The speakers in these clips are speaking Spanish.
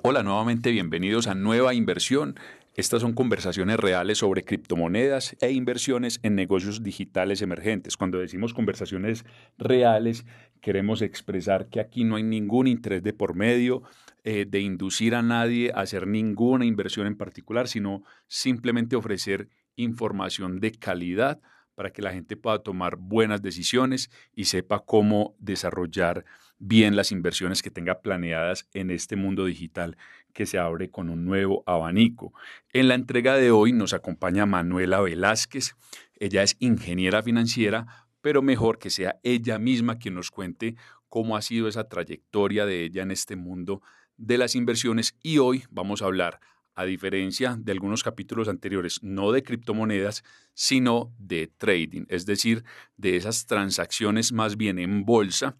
Hola, nuevamente bienvenidos a Nueva Inversión. Estas son conversaciones reales sobre criptomonedas e inversiones en negocios digitales emergentes. Cuando decimos conversaciones reales, queremos expresar que aquí no hay ningún interés de por medio eh, de inducir a nadie a hacer ninguna inversión en particular, sino simplemente ofrecer información de calidad para que la gente pueda tomar buenas decisiones y sepa cómo desarrollar bien las inversiones que tenga planeadas en este mundo digital que se abre con un nuevo abanico. En la entrega de hoy nos acompaña Manuela Velázquez. Ella es ingeniera financiera, pero mejor que sea ella misma quien nos cuente cómo ha sido esa trayectoria de ella en este mundo de las inversiones y hoy vamos a hablar a diferencia de algunos capítulos anteriores, no de criptomonedas, sino de trading, es decir, de esas transacciones más bien en bolsa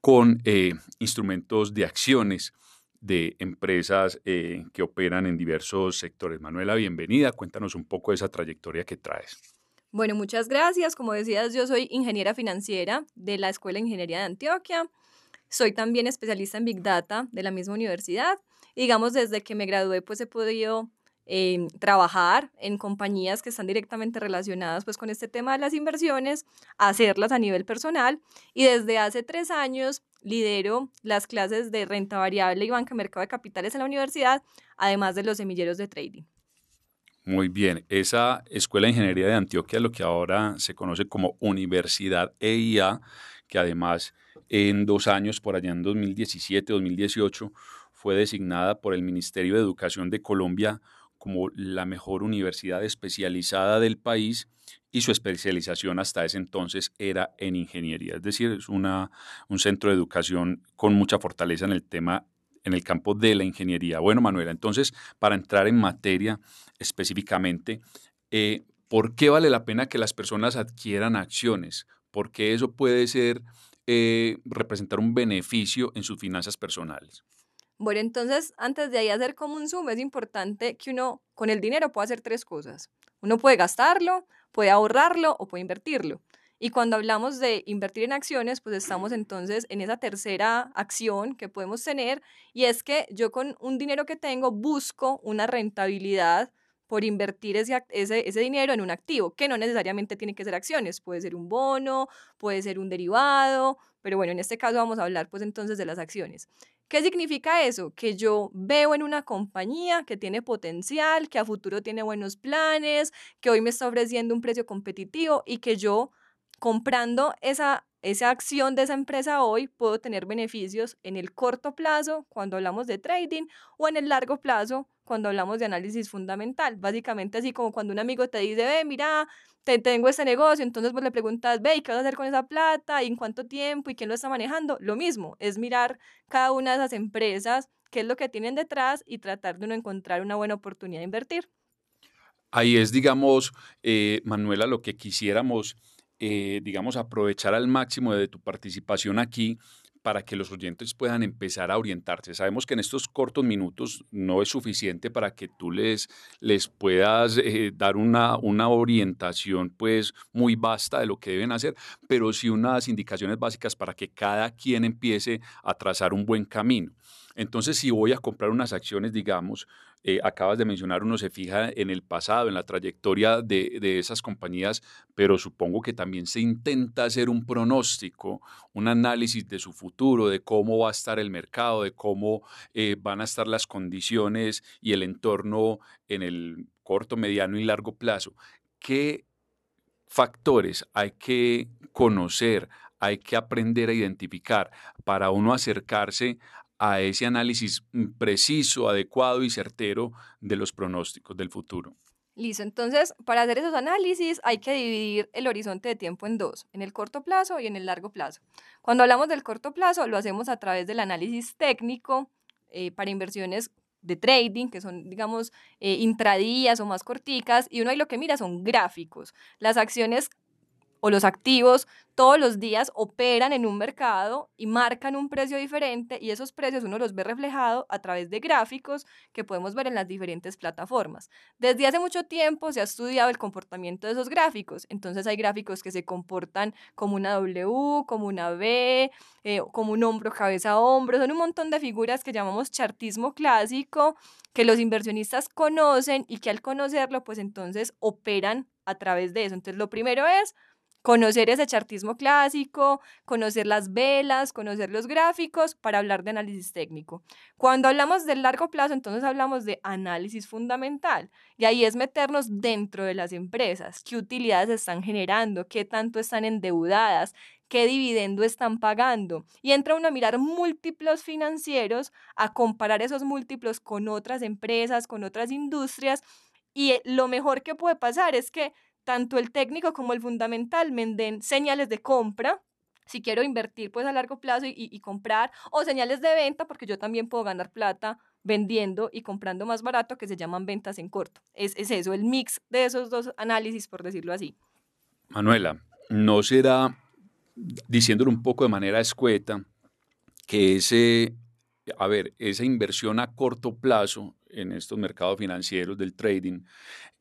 con eh, instrumentos de acciones de empresas eh, que operan en diversos sectores. Manuela, bienvenida. Cuéntanos un poco de esa trayectoria que traes. Bueno, muchas gracias. Como decías, yo soy ingeniera financiera de la Escuela de Ingeniería de Antioquia. Soy también especialista en Big Data de la misma universidad digamos, desde que me gradué, pues he podido eh, trabajar en compañías que están directamente relacionadas pues con este tema de las inversiones, hacerlas a nivel personal y desde hace tres años lidero las clases de renta variable y banca mercado de capitales en la universidad, además de los semilleros de trading. Muy bien, esa Escuela de Ingeniería de Antioquia, lo que ahora se conoce como Universidad EIA, que además en dos años, por allá en 2017, 2018, fue designada por el Ministerio de Educación de Colombia como la mejor universidad especializada del país y su especialización hasta ese entonces era en ingeniería, es decir, es una, un centro de educación con mucha fortaleza en el tema, en el campo de la ingeniería. Bueno, Manuela, entonces, para entrar en materia específicamente, eh, ¿por qué vale la pena que las personas adquieran acciones? ¿Por qué eso puede ser, eh, representar un beneficio en sus finanzas personales? Bueno, entonces, antes de ahí hacer como un zoom, es importante que uno con el dinero pueda hacer tres cosas. Uno puede gastarlo, puede ahorrarlo o puede invertirlo. Y cuando hablamos de invertir en acciones, pues estamos entonces en esa tercera acción que podemos tener y es que yo con un dinero que tengo busco una rentabilidad por invertir ese, ese, ese, dinero en un activo, que no necesariamente tiene que ser acciones, puede ser un bono, puede ser un derivado, pero bueno, en este caso vamos a hablar pues entonces de las acciones. ¿Qué significa eso? Que yo veo en una compañía que tiene potencial, que a futuro tiene buenos planes, que hoy me está ofreciendo un precio competitivo y que yo comprando esa, esa acción de esa empresa hoy puedo tener beneficios en el corto plazo cuando hablamos de trading o en el largo plazo cuando hablamos de análisis fundamental. Básicamente así como cuando un amigo te dice, ve, mira, te, tengo este negocio, entonces vos le preguntas, ve, qué vas a hacer con esa plata? ¿Y en cuánto tiempo? ¿Y quién lo está manejando? Lo mismo, es mirar cada una de esas empresas, qué es lo que tienen detrás y tratar de uno encontrar una buena oportunidad de invertir. Ahí es, digamos, eh, Manuela, lo que quisiéramos, eh, digamos, aprovechar al máximo de tu participación aquí para que los oyentes puedan empezar a orientarse. Sabemos que en estos cortos minutos no es suficiente para que tú les, les puedas eh, dar una, una orientación pues muy vasta de lo que deben hacer, pero sí unas indicaciones básicas para que cada quien empiece a trazar un buen camino. Entonces, si voy a comprar unas acciones, digamos, eh, acabas de mencionar, uno se fija en el pasado, en la trayectoria de, esas compañías, pero supongo que también se intenta hacer un pronóstico, un análisis de su futuro, de cómo va a estar el mercado, de cómo eh, van a estar las condiciones y el entorno en el corto, mediano y largo plazo. ¿Qué factores hay que conocer, hay que aprender a identificar para uno acercarse a ese análisis mm, preciso, adecuado y certero de los pronósticos del futuro. Listo, entonces para hacer esos análisis hay que dividir el horizonte de tiempo en dos, en el corto plazo y en el largo plazo. Cuando hablamos del corto plazo lo hacemos a través del análisis técnico eh, para inversiones de trading, que son, digamos, eh, intradías o más corticas, y uno ahí lo que mira son gráficos. Las acciones o los activos todos los días operan en un mercado y marcan un precio diferente y esos precios uno los ve reflejado a través de gráficos que podemos ver en las diferentes plataformas. Desde hace mucho tiempo se ha estudiado el comportamiento de esos gráficos, entonces hay gráficos que se comportan como una W, como una B, eh, como un hombro, cabeza, hombro, son un montón de figuras que llamamos chartismo clásico que los inversionistas conocen y que al conocerlo pues entonces operan a través de eso. Entonces lo primero es conocer ese chartismo clásico, conocer las velas, conocer los gráficos para hablar de análisis técnico. Cuando hablamos del largo plazo, entonces hablamos de análisis fundamental y ahí es meternos dentro de las empresas, qué utilidades están generando, qué tanto están endeudadas, qué dividendo están pagando. Y entra uno a mirar múltiplos financieros, a comparar esos múltiplos con otras empresas, con otras industrias. Y lo mejor que puede pasar es que tanto el técnico como el fundamental me den señales de compra, si quiero invertir pues a largo plazo y, comprar, o señales de venta, porque yo también puedo ganar plata vendiendo y comprando más barato, que se llaman ventas en corto. Es, es eso, el mix de esos dos análisis, por decirlo así. Manuela, ¿no será, diciéndolo un poco de manera escueta, que ese, a ver, esa inversión a corto plazo en estos mercados financieros del trading,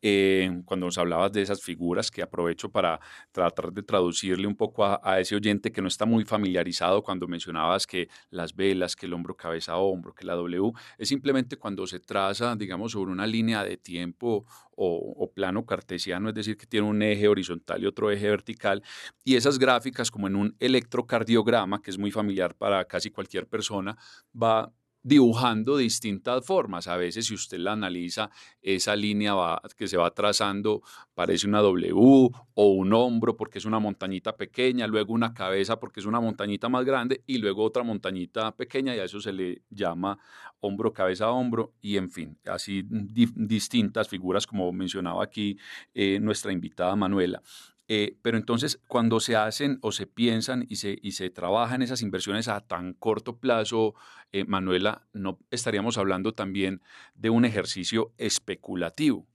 eh, cuando nos hablabas de esas figuras que aprovecho para tratar de traducirle un poco a, ese oyente que no está muy familiarizado cuando mencionabas que las velas, que el hombro cabeza a hombro, que la W, es simplemente cuando se traza, digamos, sobre una línea de tiempo o, o, plano cartesiano, es decir, que tiene un eje horizontal y otro eje vertical, y esas gráficas como en un electrocardiograma, que es muy familiar para casi cualquier persona, va dibujando distintas formas. A veces, si usted la analiza, esa línea va, que se va trazando parece una W o un hombro porque es una montañita pequeña, luego una cabeza porque es una montañita más grande y luego otra montañita pequeña y a eso se le llama hombro, cabeza, hombro y en fin, así distintas figuras como mencionaba aquí eh, nuestra invitada Manuela. Eh, pero entonces, cuando se hacen o se piensan y se, y se trabajan esas inversiones a tan corto plazo, eh, Manuela, ¿no estaríamos hablando también de un ejercicio especulativo?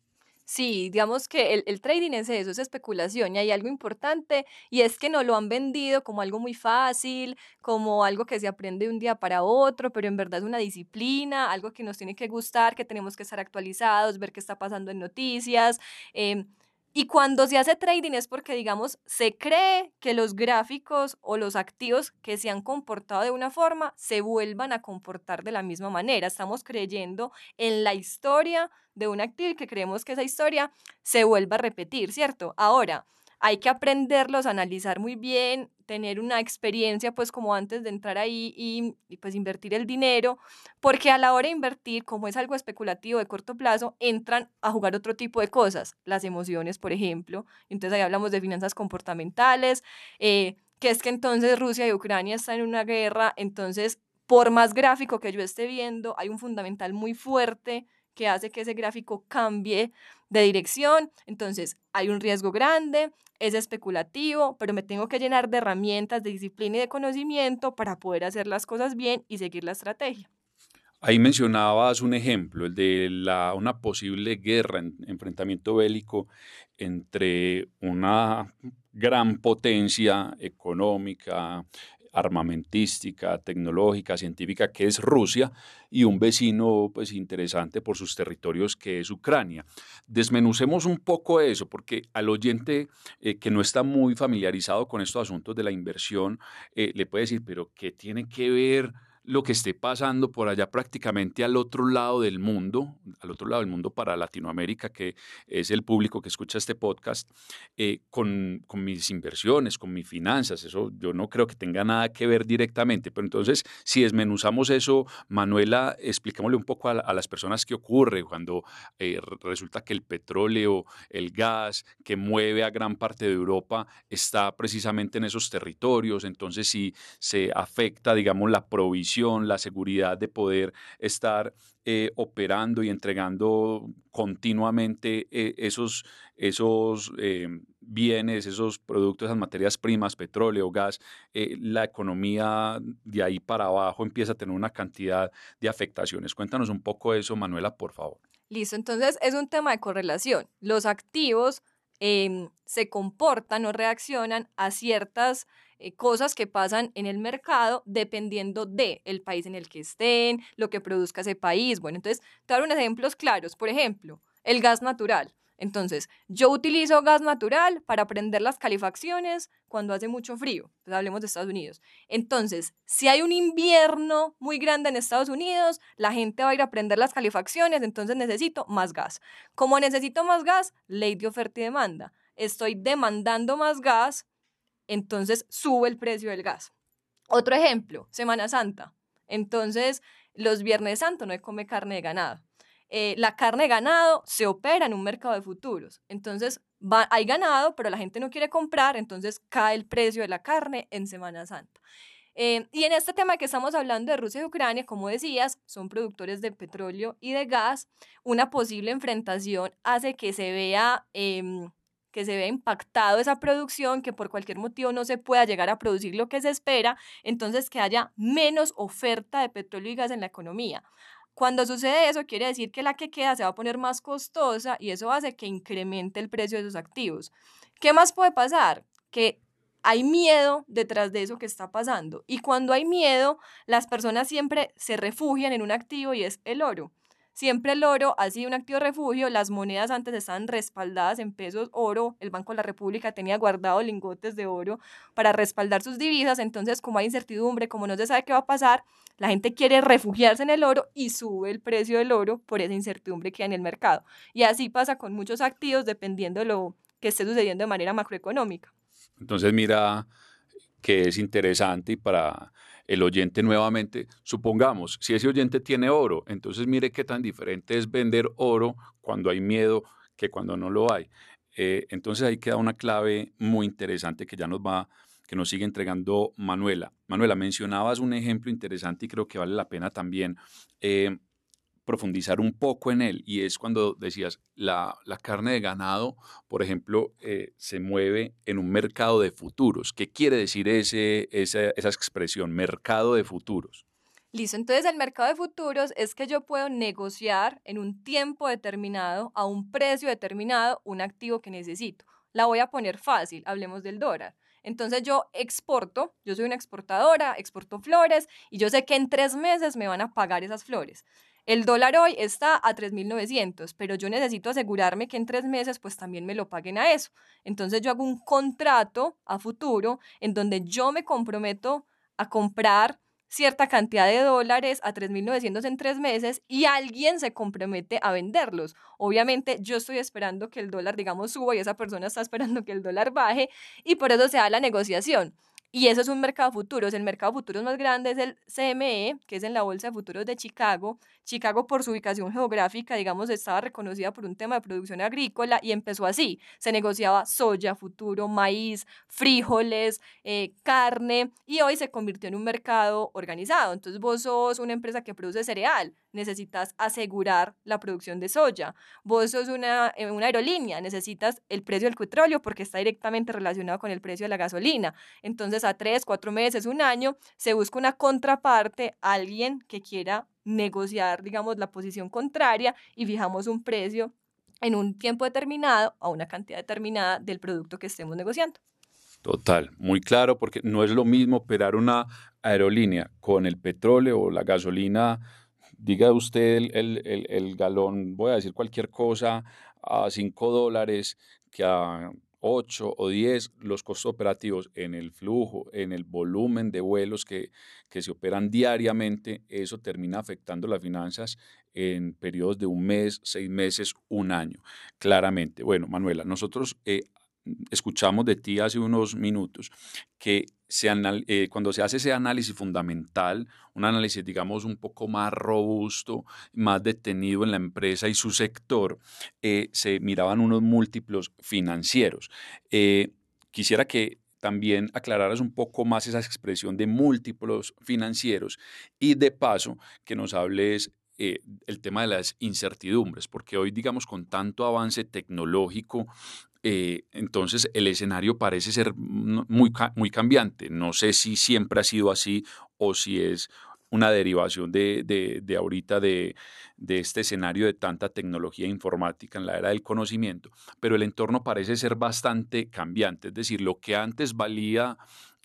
Sí, digamos que el, el, trading es eso, es especulación y hay algo importante y es que no lo han vendido como algo muy fácil, como algo que se aprende de un día para otro, pero en verdad es una disciplina, algo que nos tiene que gustar, que tenemos que estar actualizados, ver qué está pasando en noticias. Eh, y cuando se hace trading es porque, digamos, se cree que los gráficos o los activos que se han comportado de una forma se vuelvan a comportar de la misma manera. Estamos creyendo en la historia de un activo y que creemos que esa historia se vuelva a repetir, ¿cierto? Ahora, hay que aprenderlos, analizar muy bien, tener una experiencia pues como antes de entrar ahí y, pues invertir el dinero, porque a la hora de invertir, como es algo especulativo de corto plazo, entran a jugar otro tipo de cosas, las emociones, por ejemplo. Entonces ahí hablamos de finanzas comportamentales, eh, que es que entonces Rusia y Ucrania están en una guerra, entonces por más gráfico que yo esté viendo, hay un fundamental muy fuerte que hace que ese gráfico cambie de dirección, entonces hay un riesgo grande, es especulativo, pero me tengo que llenar de herramientas, de disciplina y de conocimiento para poder hacer las cosas bien y seguir la estrategia. Ahí mencionabas un ejemplo, el de la, una posible guerra, enfrentamiento bélico entre una gran potencia económica, armamentística, tecnológica, científica, que es Rusia, y un vecino pues, interesante por sus territorios, que es Ucrania. Desmenucemos un poco eso, porque al oyente eh, que no está muy familiarizado con estos asuntos de la inversión, eh, le puede decir, pero ¿qué tiene que ver? Lo que esté pasando por allá prácticamente al otro lado del mundo, al otro lado del mundo para Latinoamérica, que es el público que escucha este podcast, eh, con, con, mis inversiones, con mis finanzas. Eso yo no creo que tenga nada que ver directamente. Pero entonces, si desmenuzamos eso, Manuela, expliquémosle un poco a, las personas qué ocurre cuando eh, resulta que el petróleo, el gas que mueve a gran parte de Europa está precisamente en esos territorios. Entonces, si se afecta, digamos, la provisión la seguridad de poder estar eh, operando y entregando continuamente eh, esos, esos eh, bienes, esos productos, esas materias primas, petróleo, gas, la economía de ahí para abajo empieza a tener una cantidad de afectaciones. Cuéntanos un poco eso, Manuela, por favor. Listo, entonces es un tema de correlación. Los activos em, se comportan o reaccionan a ciertas eh, cosas que pasan en el mercado dependiendo del el país en el que estén, lo que produzca ese país. Bueno, entonces, te unos ejemplos claros. Por ejemplo, el gas natural. Entonces, yo utilizo gas natural para prender las calefacciones cuando hace mucho frío. Pues hablemos de Estados Unidos. Entonces, si hay un invierno muy grande en Estados Unidos, la gente va a ir a prender las calefacciones, entonces necesito más gas. Como necesito más gas, ley de oferta y demanda. Estoy demandando más gas, entonces sube el precio del gas. Otro ejemplo, Semana Santa. Entonces, los Viernes Santo no hay come carne de ganado. Eh, la carne de ganado se opera en un mercado de futuros. Entonces, hay ganado, pero la gente no quiere comprar, entonces cae el precio de la carne en Semana Santa. Eh, y en este tema que estamos hablando de Rusia y Ucrania, como decías, son productores de petróleo y de gas. Una posible enfrentación hace que se vea em, que se vea impactado esa producción, que por cualquier motivo no se pueda llegar a producir lo que se espera, entonces que haya menos oferta de petróleo y gas en la economía. Cuando sucede eso, quiere decir que la que queda se va a poner más costosa y eso hace que incremente el precio de esos activos. ¿Qué más puede pasar? Que hay miedo detrás de eso que está pasando. Y cuando hay miedo, las personas siempre se refugian en un activo y es el oro. Siempre el oro ha sido un activo refugio, las monedas antes estaban respaldadas en pesos oro, el Banco de la República tenía guardado lingotes de oro para respaldar sus divisas, entonces como hay incertidumbre, como no se sabe qué va a pasar, la gente quiere refugiarse en el oro y sube el precio del oro por esa incertidumbre que hay en el mercado. Y así pasa con muchos activos dependiendo de lo que esté sucediendo de manera macroeconómica. Entonces mira que es interesante y para el oyente nuevamente, supongamos, si ese oyente tiene oro, entonces mire qué tan diferente es vender oro cuando hay miedo que cuando no lo hay. Eh, entonces ahí queda una clave muy interesante que ya nos va, que nos sigue entregando Manuela. Manuela, mencionabas un ejemplo interesante y creo que vale la pena también eh, profundizar un poco en él y es cuando decías, la, carne de ganado, por ejemplo, eh, se mueve en un mercado de futuros. ¿Qué quiere decir ese, esa, esa expresión, mercado de futuros? Listo, entonces el mercado de futuros es que yo puedo negociar en un tiempo determinado, a un precio determinado, un activo que necesito. La voy a poner fácil, hablemos del dólar. Entonces yo exporto, yo soy una exportadora, exporto flores y yo sé que en tres meses me van a pagar esas flores. El dólar hoy está a 3.900, pero yo necesito asegurarme que en tres meses pues también me lo paguen a eso. Entonces yo hago un contrato a futuro en donde yo me comprometo a comprar cierta cantidad de dólares a 3.900 en tres meses y alguien se compromete a venderlos. Obviamente yo estoy esperando que el dólar, digamos, suba y esa persona está esperando que el dólar baje y por eso se da la negociación. Y eso es un mercado futuro. El mercado futuros más grande es el CME, que es en la Bolsa de Futuros de Chicago. Chicago, por su ubicación geográfica, digamos, estaba reconocida por un tema de producción agrícola y empezó así. Se negociaba soya, futuro, maíz, frijoles, eh, carne y hoy se convirtió en un mercado organizado. Entonces vos sos una empresa que produce cereal, necesitas asegurar la producción de soya. Vos sos una, eh, una aerolínea, necesitas el precio del petróleo porque está directamente relacionado con el precio de la gasolina. Entonces, a tres, cuatro meses, un año, se busca una contraparte, alguien que quiera negociar, digamos, la posición contraria y fijamos un precio en un tiempo determinado a una cantidad determinada del producto que estemos negociando. Total, muy claro, porque no es lo mismo operar una aerolínea con el petróleo o la gasolina diga usted el, galón, voy a decir cualquier cosa, a 5 dólares que a 8 o 10 los costos operativos en el flujo, en el volumen de vuelos que, que se operan diariamente, eso termina afectando las finanzas en periodos de un mes, seis meses, un año, claramente. Bueno, Manuela, nosotros eh, escuchamos de ti hace unos minutos que se eh, cuando se hace ese análisis fundamental, un análisis, digamos, un poco más robusto, más detenido en la empresa y su sector, eh, se miraban unos múltiplos financieros. Eh, quisiera que también aclararas un poco más esa expresión de múltiplos financieros y de paso que nos hables el tema de las incertidumbres, porque hoy, digamos, con tanto avance tecnológico, eh, entonces el escenario parece ser muy, muy cambiante. No sé si siempre ha sido así o si es una derivación de, de, ahorita de, de este escenario de tanta tecnología informática en la era del conocimiento, pero el entorno parece ser bastante cambiante, es decir, lo que antes valía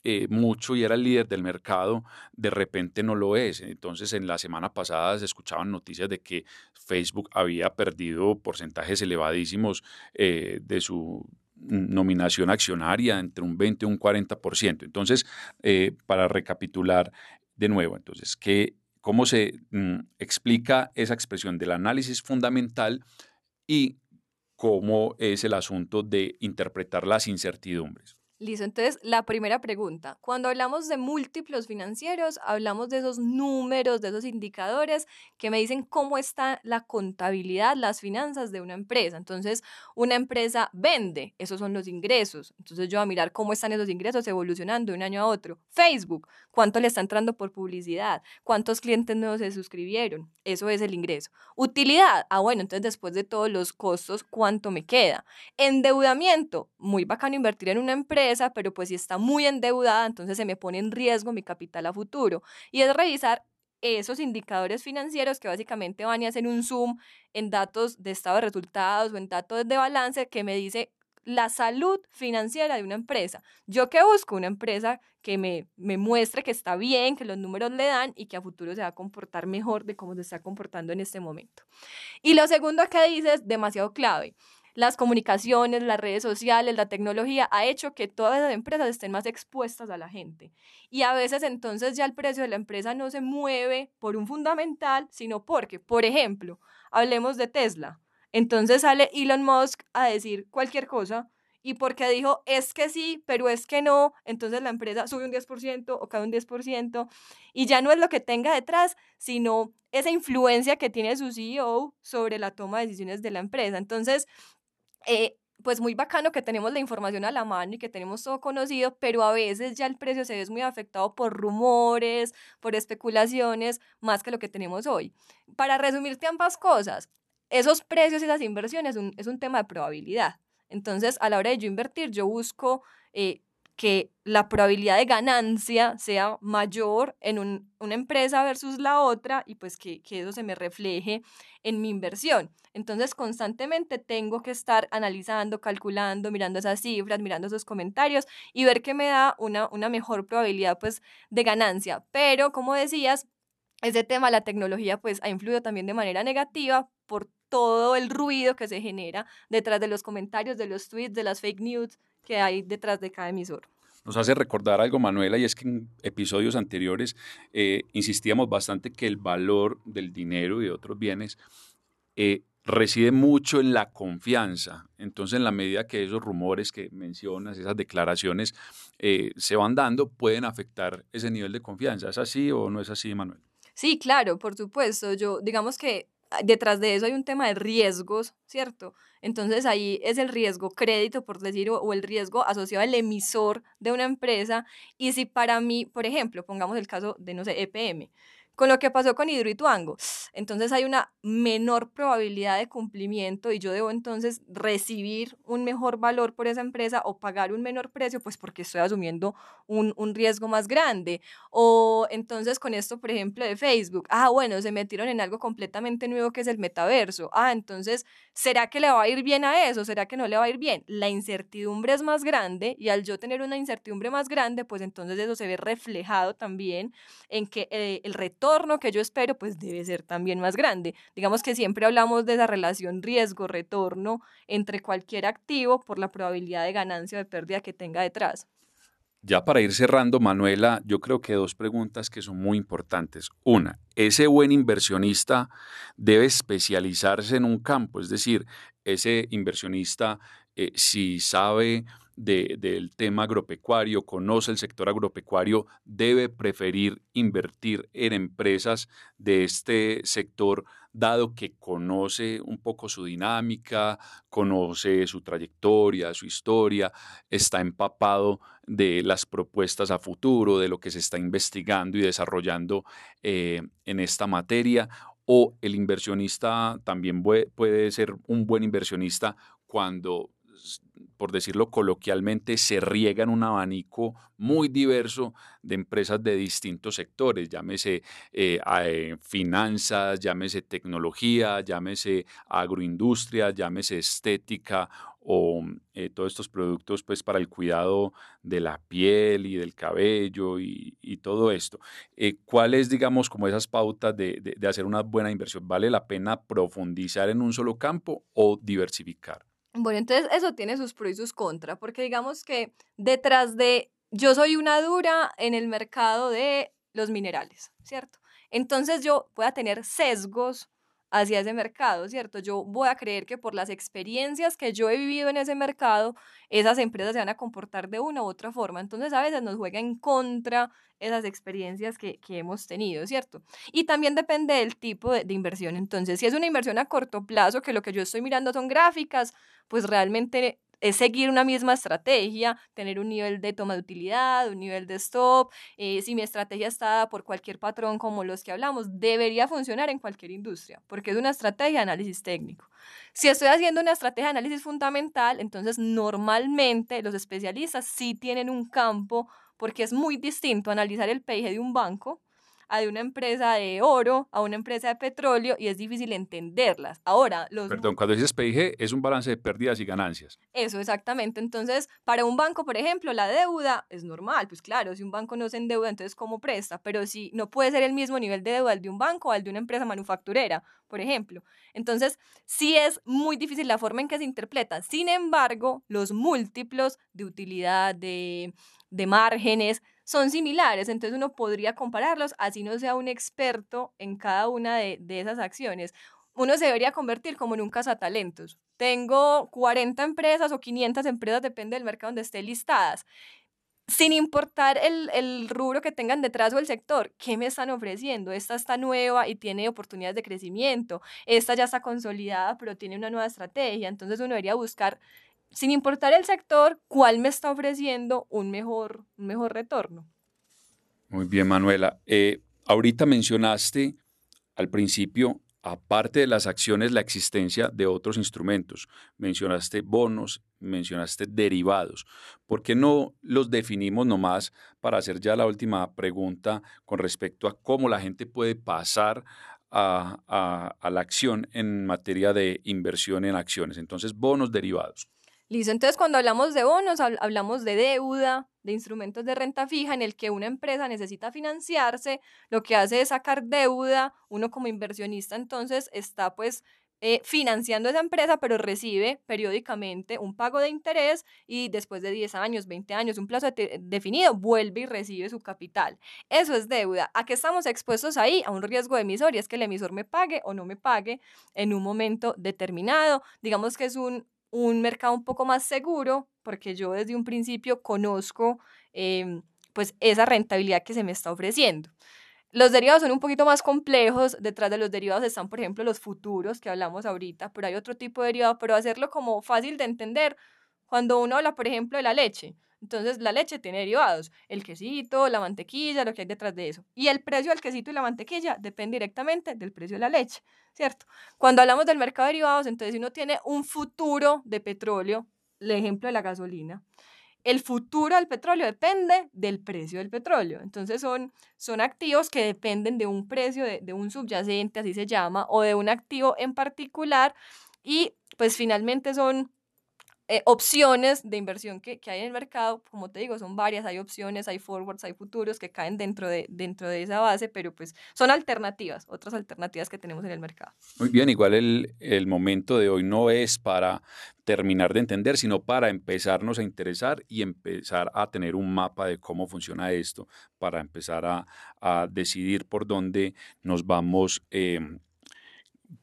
eh, mucho y era el líder del mercado, de repente no lo es. Entonces, en la semana pasada se escuchaban noticias de que Facebook había perdido porcentajes elevadísimos eh, de su nominación accionaria entre un 20 y un 40%. Entonces, eh, para recapitular de nuevo, entonces, ¿qué, ¿cómo se mm, explica esa expresión del análisis fundamental y cómo es el asunto de interpretar las incertidumbres? Listo, entonces la primera pregunta. Cuando hablamos de múltiplos financieros, hablamos de esos números, de esos indicadores que me dicen cómo está la contabilidad, las finanzas de una empresa. Entonces, una empresa vende, esos son los ingresos. Entonces, yo voy a mirar cómo están esos ingresos evolucionando de un año a otro. Facebook, cuánto le está entrando por publicidad, cuántos clientes nuevos se suscribieron, eso es el ingreso. Utilidad, ah, bueno, entonces después de todos los costos, ¿cuánto me queda? Endeudamiento, muy bacano invertir en una empresa pero pues si está muy endeudada, entonces se me pone en riesgo mi capital a futuro. Y es revisar esos indicadores financieros que básicamente van a hacer un zoom en datos de estado de resultados o en datos de balance que me dice la salud financiera de una empresa. Yo que busco una empresa que me, me muestre que está bien, que los números le dan y que a futuro se va a comportar mejor de cómo se está comportando en este momento. Y lo segundo que dices, demasiado clave las comunicaciones, las redes sociales, la tecnología ha hecho que todas las empresas estén más expuestas a la gente. Y a veces entonces ya el precio de la empresa no se mueve por un fundamental, sino porque, por ejemplo, hablemos de Tesla. Entonces sale Elon Musk a decir cualquier cosa y porque dijo es que sí, pero es que no, entonces la empresa sube un 10% o cae un 10% y ya no es lo que tenga detrás, sino esa influencia que tiene su CEO sobre la toma de decisiones de la empresa. Entonces, eh, pues muy bacano que tenemos la información a la mano y que tenemos todo conocido, pero a veces ya el precio se ve muy afectado por rumores, por especulaciones, más que lo que tenemos hoy. Para resumirte ambas cosas, esos precios y esas inversiones es un tema de probabilidad. Entonces, a la hora de yo invertir, yo busco eh, que la probabilidad de ganancia sea mayor en una empresa versus la otra y pues que, eso se me refleje en mi inversión. Entonces constantemente tengo que estar analizando, calculando, mirando esas cifras, mirando esos comentarios y ver que me da una, una mejor probabilidad pues de ganancia. Pero como decías, ese tema, la tecnología pues ha influido también de manera negativa por todo el ruido que se genera detrás de los comentarios, de los tweets, de las fake news que hay detrás de cada emisor. Nos hace recordar algo, Manuela, y es que en episodios anteriores eh, insistíamos bastante que el valor del dinero y de otros bienes eh, reside mucho en la confianza. Entonces, en la medida que esos rumores que mencionas, esas declaraciones eh, se van dando, pueden afectar ese nivel de confianza. ¿Es así o no es así, Manuel? Sí, claro, por supuesto. Yo, digamos que detrás de eso hay un tema de riesgos, ¿cierto? Entonces ahí es el riesgo crédito, por decir, o, el riesgo asociado al emisor de una empresa. Y si para mí, por ejemplo, pongamos el caso de, no sé, EPM, con lo que pasó con Hidroituango. Entonces hay una menor probabilidad de cumplimiento y yo debo entonces recibir un mejor valor por esa empresa o pagar un menor precio, pues porque estoy asumiendo un, un riesgo más grande. O entonces con esto, por ejemplo, de Facebook, ah, bueno, se metieron en algo completamente nuevo que es el metaverso. Ah, entonces, ¿será que le va a ir bien a eso? ¿Será que no le va a ir bien? La incertidumbre es más grande y al yo tener una incertidumbre más grande, pues entonces eso se ve reflejado también en que eh, el retorno que yo espero, pues debe ser también más grande. Digamos que siempre hablamos de esa relación riesgo-retorno entre cualquier activo por la probabilidad de ganancia o de pérdida que tenga detrás. Ya para ir cerrando, Manuela, yo creo que dos preguntas que son muy importantes. Una, ese buen inversionista debe especializarse en un campo, es decir, ese inversionista, eh, si sabe del tema agropecuario, conoce el sector agropecuario, debe preferir invertir en empresas de este sector, dado que conoce un poco su dinámica, conoce su trayectoria, su historia, está empapado de las propuestas a futuro, de lo que se está investigando y desarrollando eh, en esta materia, o el inversionista también puede ser un buen inversionista cuando por decirlo coloquialmente, se riega en un abanico muy diverso de empresas de distintos sectores, llámese eh, eh, finanzas, llámese tecnología, llámese agroindustria, llámese estética o eh, todos estos productos pues para el cuidado de la piel y del cabello y, todo esto. ¿Cuáles, digamos, como esas pautas de, de hacer una buena inversión? ¿Vale la pena profundizar en un solo campo o diversificar? Bueno, entonces eso tiene sus pros y sus contras, porque digamos que detrás de yo soy una dura en el mercado de los minerales, ¿cierto? Entonces yo voy a tener sesgos hacia ese mercado, ¿cierto? Yo voy a creer que por las experiencias que yo he vivido en ese mercado, esas empresas se van a comportar de una u otra forma. Entonces a veces nos juega en contra esas experiencias que, hemos tenido, ¿cierto? Y también depende del tipo de, de, inversión. Entonces, si es una inversión a corto plazo, que lo que yo estoy mirando son gráficas, pues realmente es seguir una misma estrategia, tener un nivel de toma de utilidad, un nivel de stop. Eh, si mi estrategia está por cualquier patrón como los que hablamos, debería funcionar en cualquier industria, porque es una estrategia de análisis técnico. Si estoy haciendo una estrategia de análisis fundamental, entonces normalmente los especialistas sí tienen un campo, porque es muy distinto analizar el PIG de un banco a de una empresa de oro, a una empresa de petróleo y es difícil entenderlas. Ahora, los... Perdón, cuando dices PIG es un balance de pérdidas y ganancias. Eso, exactamente. Entonces, para un banco, por ejemplo, la deuda es normal. Pues claro, si un banco no se endeuda, entonces ¿cómo presta? Pero si no puede ser el mismo nivel de deuda el de un banco o el de una empresa manufacturera, por ejemplo. Entonces, sí es muy difícil la forma en que se interpreta. Sin embargo, los múltiplos de utilidad, de, de márgenes, son similares, entonces uno podría compararlos, así no sea un experto en cada una de, esas acciones. Uno se debería convertir como en un cazatalentos. Tengo 40 empresas o 500 empresas, depende del mercado donde estén listadas sin importar el, el, rubro que tengan detrás o el sector, ¿qué me están ofreciendo? Esta está nueva y tiene oportunidades de crecimiento, esta ya está consolidada pero tiene una nueva estrategia, entonces uno debería buscar sin importar el sector, cuál me está ofreciendo un mejor, mejor retorno. Muy bien, Manuela. Eh, ahorita mencionaste al principio, aparte de las acciones, la existencia de otros instrumentos. Mencionaste bonos, mencionaste derivados. ¿Por qué no los definimos nomás para hacer ya la última pregunta con respecto a cómo la gente puede pasar a, a la acción en materia de inversión en acciones? Entonces, bonos derivados. Listo, entonces cuando hablamos de bonos, hablamos de deuda, de instrumentos de renta fija en el que una empresa necesita financiarse, lo que hace es sacar deuda, uno como inversionista entonces está pues eh, financiando esa empresa, pero recibe periódicamente un pago de interés y después de 10 años, 20 años, un plazo definido, vuelve y recibe su capital. Eso es deuda. ¿A qué estamos expuestos ahí? A un riesgo de emisor y es que el emisor me pague o no me pague en un momento determinado. Digamos que es un un mercado un poco más seguro, porque yo desde un principio conozco em, pues esa rentabilidad que se me está ofreciendo. Los derivados son un poquito más complejos. Detrás de los derivados están, por ejemplo, los futuros que hablamos ahorita, pero hay otro tipo de derivado, pero hacerlo como fácil de entender. Cuando uno habla, por ejemplo, de la leche, entonces la leche tiene derivados, el quesito, la mantequilla, lo que hay detrás de eso. Y el precio del quesito y la mantequilla depende directamente del precio de la leche, ¿cierto? Cuando hablamos del mercado de derivados, entonces uno tiene un futuro de petróleo, el ejemplo de la gasolina. El futuro del petróleo depende del precio del petróleo. Entonces son, son activos que dependen de un precio, de, de un subyacente, así se llama, o de un activo en particular. Y pues finalmente son eh, opciones de inversión que, que, hay en el mercado, como te digo, son varias, hay opciones, hay forwards, hay futuros que caen dentro de, dentro de esa base, pero pues son alternativas, otras alternativas que tenemos en el mercado. Muy bien, igual el, el momento de hoy no es para terminar de entender, sino para empezarnos a interesar y empezar a tener un mapa de cómo funciona esto, para empezar a, a decidir por dónde nos vamos. Eh,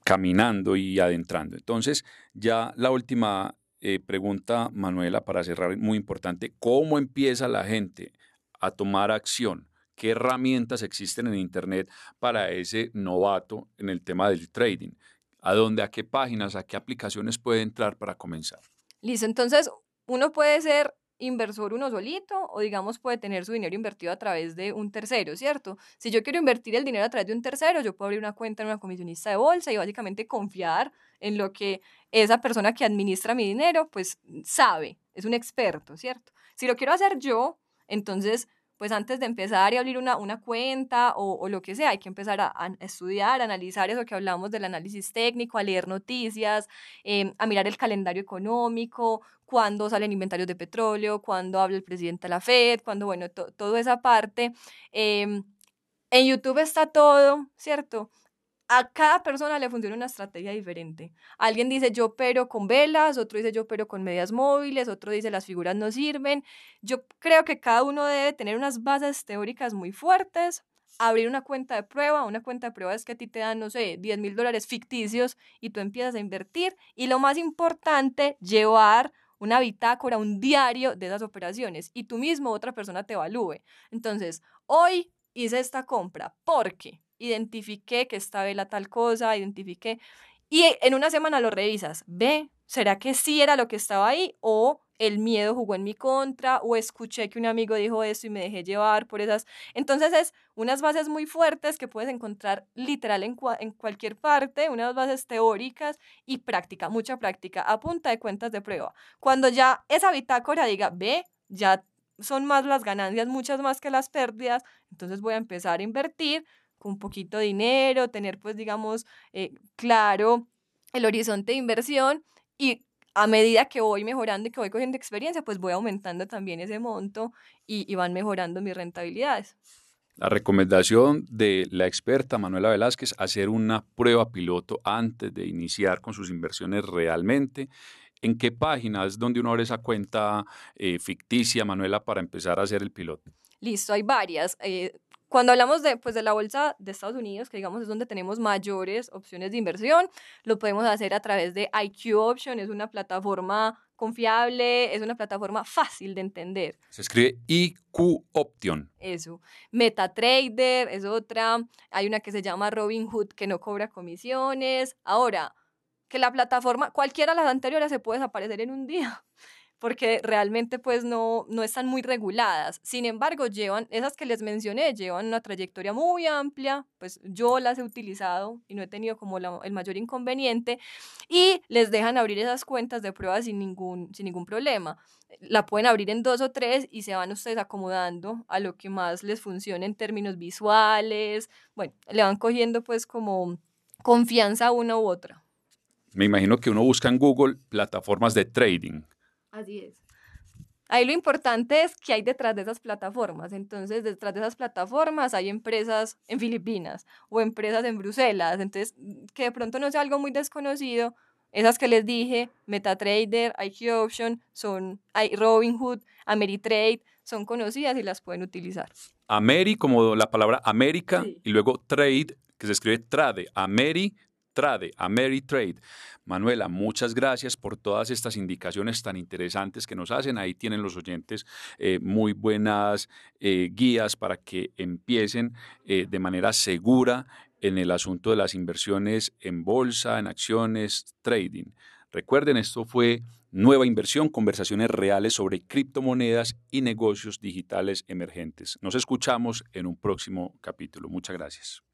caminando y adentrando. Entonces, ya la última eh, pregunta Manuela para cerrar, muy importante, ¿cómo empieza la gente a tomar acción? ¿Qué herramientas existen en Internet para ese novato en el tema del trading? ¿A dónde, a qué páginas, a qué aplicaciones puede entrar para comenzar? Listo, entonces uno puede ser inversor uno solito o digamos puede tener su dinero invertido a través de un tercero, ¿cierto? Si yo quiero invertir el dinero a través de un tercero, yo puedo abrir una cuenta en una comisionista de bolsa y básicamente confiar en lo que esa persona que administra mi dinero, pues sabe, es un experto, ¿cierto? Si lo quiero hacer yo, entonces pues antes de empezar y abrir una, una cuenta o, lo que sea, hay que empezar a, estudiar, a analizar eso que hablamos del análisis técnico, a leer noticias, em, a mirar el calendario económico, cuándo salen inventarios de petróleo, cuándo habla el presidente de la Fed, cuando, bueno, toda esa parte. Em, en YouTube está todo, ¿cierto? A cada persona le funciona una estrategia diferente. Alguien dice yo opero con velas, otro dice yo opero con medias móviles, otro dice las figuras no sirven. Yo creo que cada uno debe tener unas bases teóricas muy fuertes, abrir una cuenta de prueba. Una cuenta de prueba es que a ti te dan, no sé, 10 mil dólares ficticios y tú empiezas a invertir. Y lo más importante, llevar una bitácora, un diario de esas operaciones y tú mismo otra persona te evalúe. Entonces, hoy hice esta compra porque identifiqué que esta tal cosa, identifiqué. Y en una semana lo revisas. Ve, ¿será que sí era lo que estaba ahí? O el miedo jugó en mi contra, o escuché que un amigo dijo esto y me dejé llevar por esas. Entonces es unas bases muy fuertes que puedes encontrar literal en, en cualquier parte, unas bases teóricas y práctica, mucha práctica, a punta de cuentas de prueba. Cuando ya esa bitácora diga, ve, ya son más las ganancias, muchas más que las pérdidas, entonces voy a empezar a invertir un poquito de dinero, tener pues digamos eh, claro el horizonte de inversión y a medida que voy mejorando y que voy cogiendo experiencia, pues voy aumentando también ese monto y, y van mejorando mis rentabilidades. La recomendación de la experta Manuela Velázquez, hacer una prueba piloto antes de iniciar con sus inversiones realmente. ¿En qué página es donde uno abre esa cuenta eh, ficticia, Manuela, para empezar a hacer el piloto? Listo, hay varias. Eh, cuando hablamos de, pues, de la bolsa de Estados Unidos, que digamos es donde tenemos mayores opciones de inversión, lo podemos hacer a través de IQ Option, es una plataforma confiable, es una plataforma fácil de entender. Se escribe IQ Option. Eso. MetaTrader es otra. Hay una que se llama Robinhood que no cobra comisiones. Ahora, que la plataforma, cualquiera de las anteriores se puede desaparecer en un día porque realmente pues no, no están muy reguladas. Sin embargo, llevan, esas que les mencioné, llevan una trayectoria muy amplia, pues yo las he utilizado y no he tenido como el mayor inconveniente y les dejan abrir esas cuentas de prueba sin ningún, sin ningún problema. La pueden abrir en dos o tres y se van ustedes acomodando a lo que más les funcione en términos visuales. Bueno, le van cogiendo pues como confianza a una u otra. Me imagino que uno busca en Google plataformas de trading Así es. Ahí lo importante es que hay detrás de esas plataformas. Entonces, detrás de esas plataformas hay empresas en Filipinas o empresas en Bruselas. Entonces, que de pronto no sea algo muy desconocido. Esas que les dije, MetaTrader, IQ Option, son Robinhood, Ameritrade, son conocidas y las pueden utilizar. Ameri, como la palabra América, y luego Trade, que se escribe Trade, Ameri, Trade, Ameritrade. Manuela, muchas gracias por todas estas indicaciones tan interesantes que nos hacen. Ahí tienen los oyentes eh, muy buenas eh, guías para que empiecen eh, de manera segura en el asunto de las inversiones en bolsa, en acciones, trading. Recuerden, esto fue Nueva Inversión, conversaciones reales sobre criptomonedas y negocios digitales emergentes. Nos escuchamos en un próximo capítulo. Muchas gracias.